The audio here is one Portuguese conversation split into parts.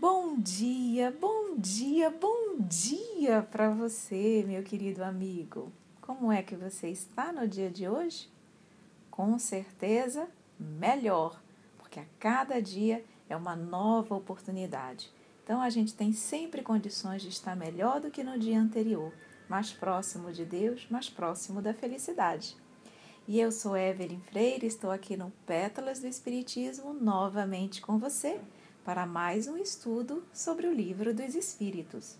Bom dia, bom dia, bom dia para você, meu querido amigo. Como é que você está no dia de hoje? Com certeza, melhor, porque a cada dia é uma nova oportunidade. Então a gente tem sempre condições de estar melhor do que no dia anterior, mais próximo de Deus, mais próximo da felicidade. E eu sou Evelyn Freire, estou aqui no Pétalas do Espiritismo novamente com você para mais um estudo sobre o Livro dos Espíritos.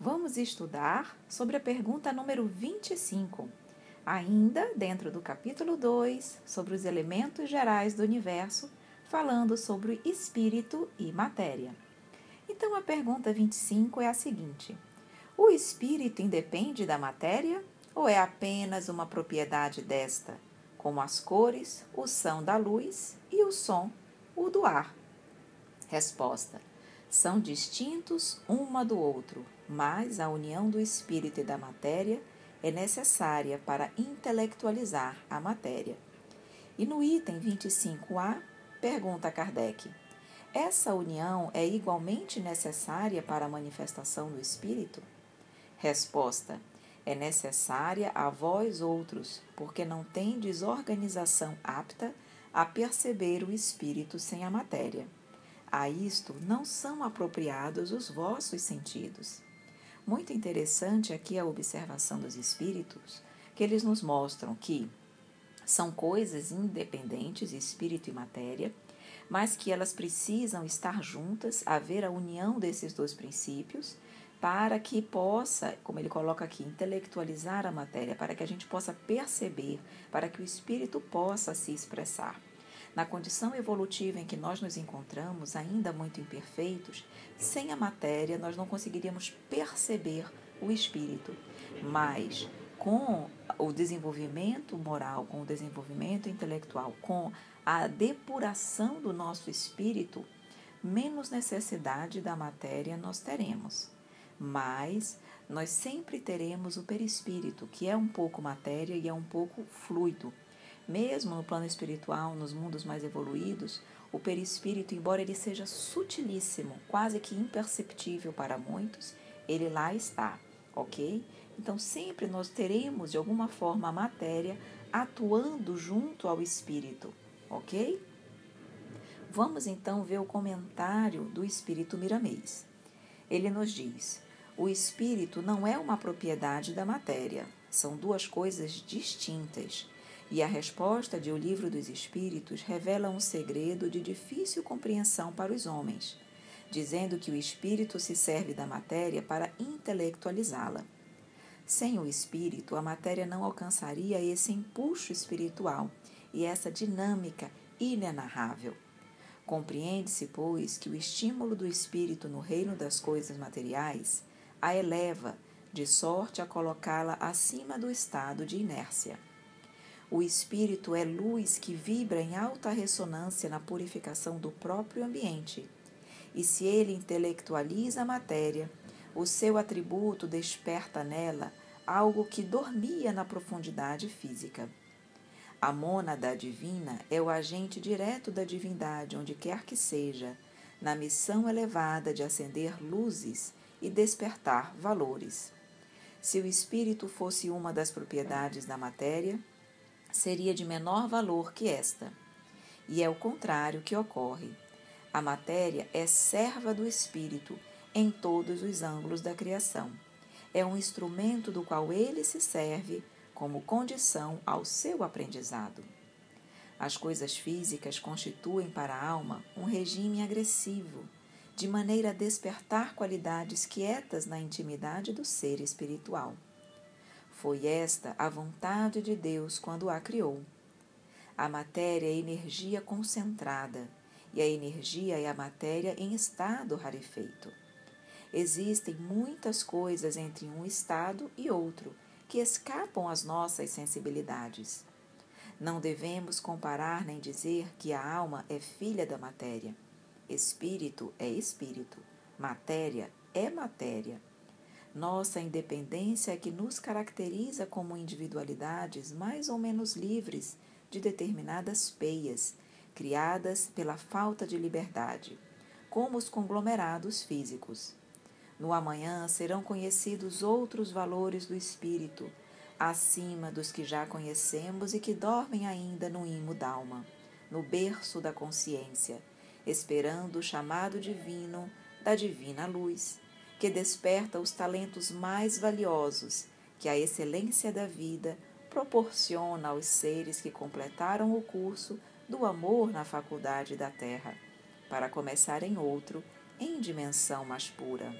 Vamos estudar sobre a pergunta número 25, ainda dentro do capítulo 2, sobre os elementos gerais do universo, falando sobre espírito e matéria. Então a pergunta 25 é a seguinte: O espírito independe da matéria ou é apenas uma propriedade desta, como as cores, o som da luz e o som, o do ar? Resposta: São distintos uma do outro, mas a união do espírito e da matéria é necessária para intelectualizar a matéria. E no item 25A, pergunta Kardec: essa união é igualmente necessária para a manifestação do espírito? Resposta: é necessária a vós outros, porque não tendes organização apta a perceber o espírito sem a matéria. A isto não são apropriados os vossos sentidos. Muito interessante aqui a observação dos espíritos, que eles nos mostram que são coisas independentes, espírito e matéria, mas que elas precisam estar juntas, haver a união desses dois princípios para que possa, como ele coloca aqui, intelectualizar a matéria, para que a gente possa perceber, para que o espírito possa se expressar. Na condição evolutiva em que nós nos encontramos, ainda muito imperfeitos, sem a matéria nós não conseguiríamos perceber o espírito. Mas com o desenvolvimento moral, com o desenvolvimento intelectual, com a depuração do nosso espírito, menos necessidade da matéria nós teremos mas nós sempre teremos o perispírito, que é um pouco matéria e é um pouco fluido. Mesmo no plano espiritual, nos mundos mais evoluídos, o perispírito, embora ele seja sutilíssimo, quase que imperceptível para muitos, ele lá está, ok? Então sempre nós teremos de alguma forma a matéria atuando junto ao espírito, ok? Vamos então ver o comentário do espírito Miramês. Ele nos diz: o espírito não é uma propriedade da matéria, são duas coisas distintas. E a resposta de O Livro dos Espíritos revela um segredo de difícil compreensão para os homens, dizendo que o espírito se serve da matéria para intelectualizá-la. Sem o espírito, a matéria não alcançaria esse impulso espiritual e essa dinâmica inenarrável. Compreende-se, pois, que o estímulo do espírito no reino das coisas materiais a eleva, de sorte a colocá-la acima do estado de inércia. O espírito é luz que vibra em alta ressonância na purificação do próprio ambiente. E se ele intelectualiza a matéria, o seu atributo desperta nela algo que dormia na profundidade física. A mônada divina é o agente direto da divindade, onde quer que seja, na missão elevada de acender luzes e despertar valores. Se o espírito fosse uma das propriedades da matéria, seria de menor valor que esta. E é o contrário que ocorre. A matéria é serva do espírito em todos os ângulos da criação. É um instrumento do qual ele se serve como condição ao seu aprendizado. As coisas físicas constituem para a alma um regime agressivo de maneira a despertar qualidades quietas na intimidade do ser espiritual. Foi esta a vontade de Deus quando a criou. A matéria é energia concentrada e a energia é a matéria em estado rarefeito. Existem muitas coisas entre um estado e outro que escapam às nossas sensibilidades. Não devemos comparar nem dizer que a alma é filha da matéria. Espírito é espírito, matéria é matéria. Nossa independência é que nos caracteriza como individualidades mais ou menos livres de determinadas peias, criadas pela falta de liberdade, como os conglomerados físicos. No amanhã serão conhecidos outros valores do espírito, acima dos que já conhecemos e que dormem ainda no imo d'alma, no berço da consciência, esperando o chamado divino da divina luz, que desperta os talentos mais valiosos que a excelência da vida proporciona aos seres que completaram o curso do amor na faculdade da Terra, para começarem outro em dimensão mais pura.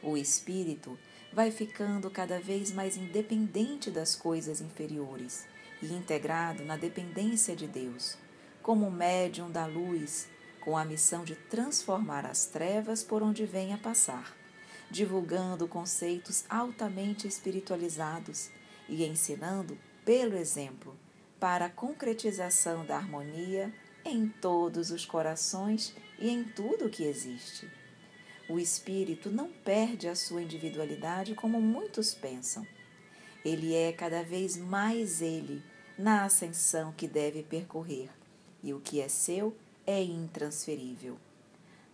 O espírito vai ficando cada vez mais independente das coisas inferiores e integrado na dependência de Deus, como médium da luz, com a missão de transformar as trevas por onde venha passar, divulgando conceitos altamente espiritualizados e ensinando pelo exemplo para a concretização da harmonia em todos os corações e em tudo o que existe. O espírito não perde a sua individualidade como muitos pensam. Ele é cada vez mais ele na ascensão que deve percorrer, e o que é seu é intransferível.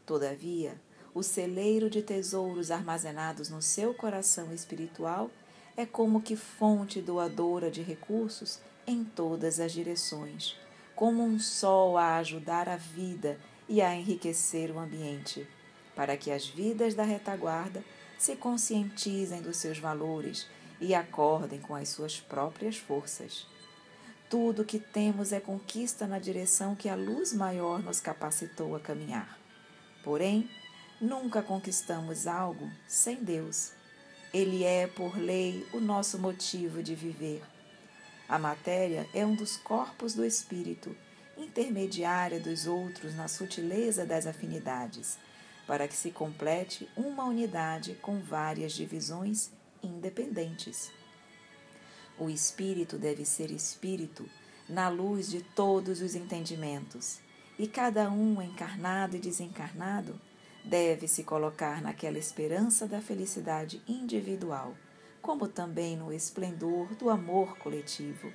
Todavia, o celeiro de tesouros armazenados no seu coração espiritual é como que fonte doadora de recursos em todas as direções, como um sol a ajudar a vida e a enriquecer o ambiente para que as vidas da retaguarda se conscientizem dos seus valores e acordem com as suas próprias forças. Tudo o que temos é conquista na direção que a luz maior nos capacitou a caminhar. Porém, nunca conquistamos algo sem Deus. Ele é, por lei, o nosso motivo de viver. A matéria é um dos corpos do espírito, intermediária dos outros na sutileza das afinidades para que se complete uma unidade com várias divisões independentes. O espírito deve ser espírito na luz de todos os entendimentos, e cada um, encarnado e desencarnado, deve se colocar naquela esperança da felicidade individual, como também no esplendor do amor coletivo.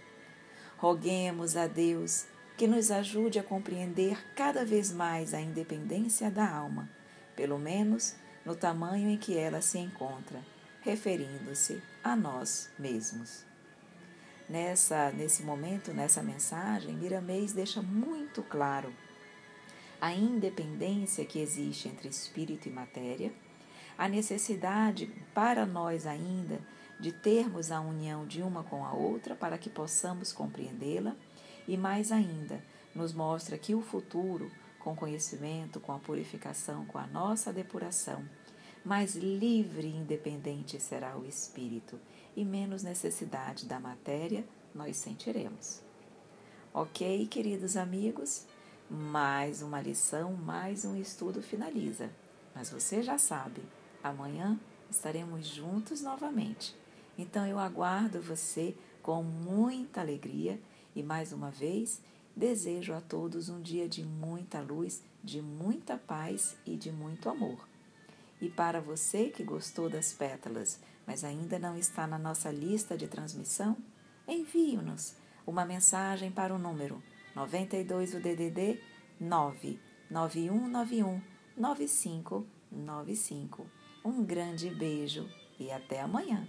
Roguemos a Deus que nos ajude a compreender cada vez mais a independência da alma pelo menos no tamanho em que ela se encontra, referindo-se a nós mesmos. Nessa, nesse momento, nessa mensagem, Miramês deixa muito claro a independência que existe entre espírito e matéria, a necessidade para nós ainda de termos a união de uma com a outra para que possamos compreendê-la, e mais ainda, nos mostra que o futuro com conhecimento, com a purificação, com a nossa depuração, mais livre e independente será o espírito e menos necessidade da matéria nós sentiremos. Ok, queridos amigos? Mais uma lição, mais um estudo finaliza. Mas você já sabe, amanhã estaremos juntos novamente. Então eu aguardo você com muita alegria e mais uma vez Desejo a todos um dia de muita luz, de muita paz e de muito amor. E para você que gostou das pétalas, mas ainda não está na nossa lista de transmissão, envie-nos uma mensagem para o número 92 o DDD 99191 9595. Um grande beijo e até amanhã.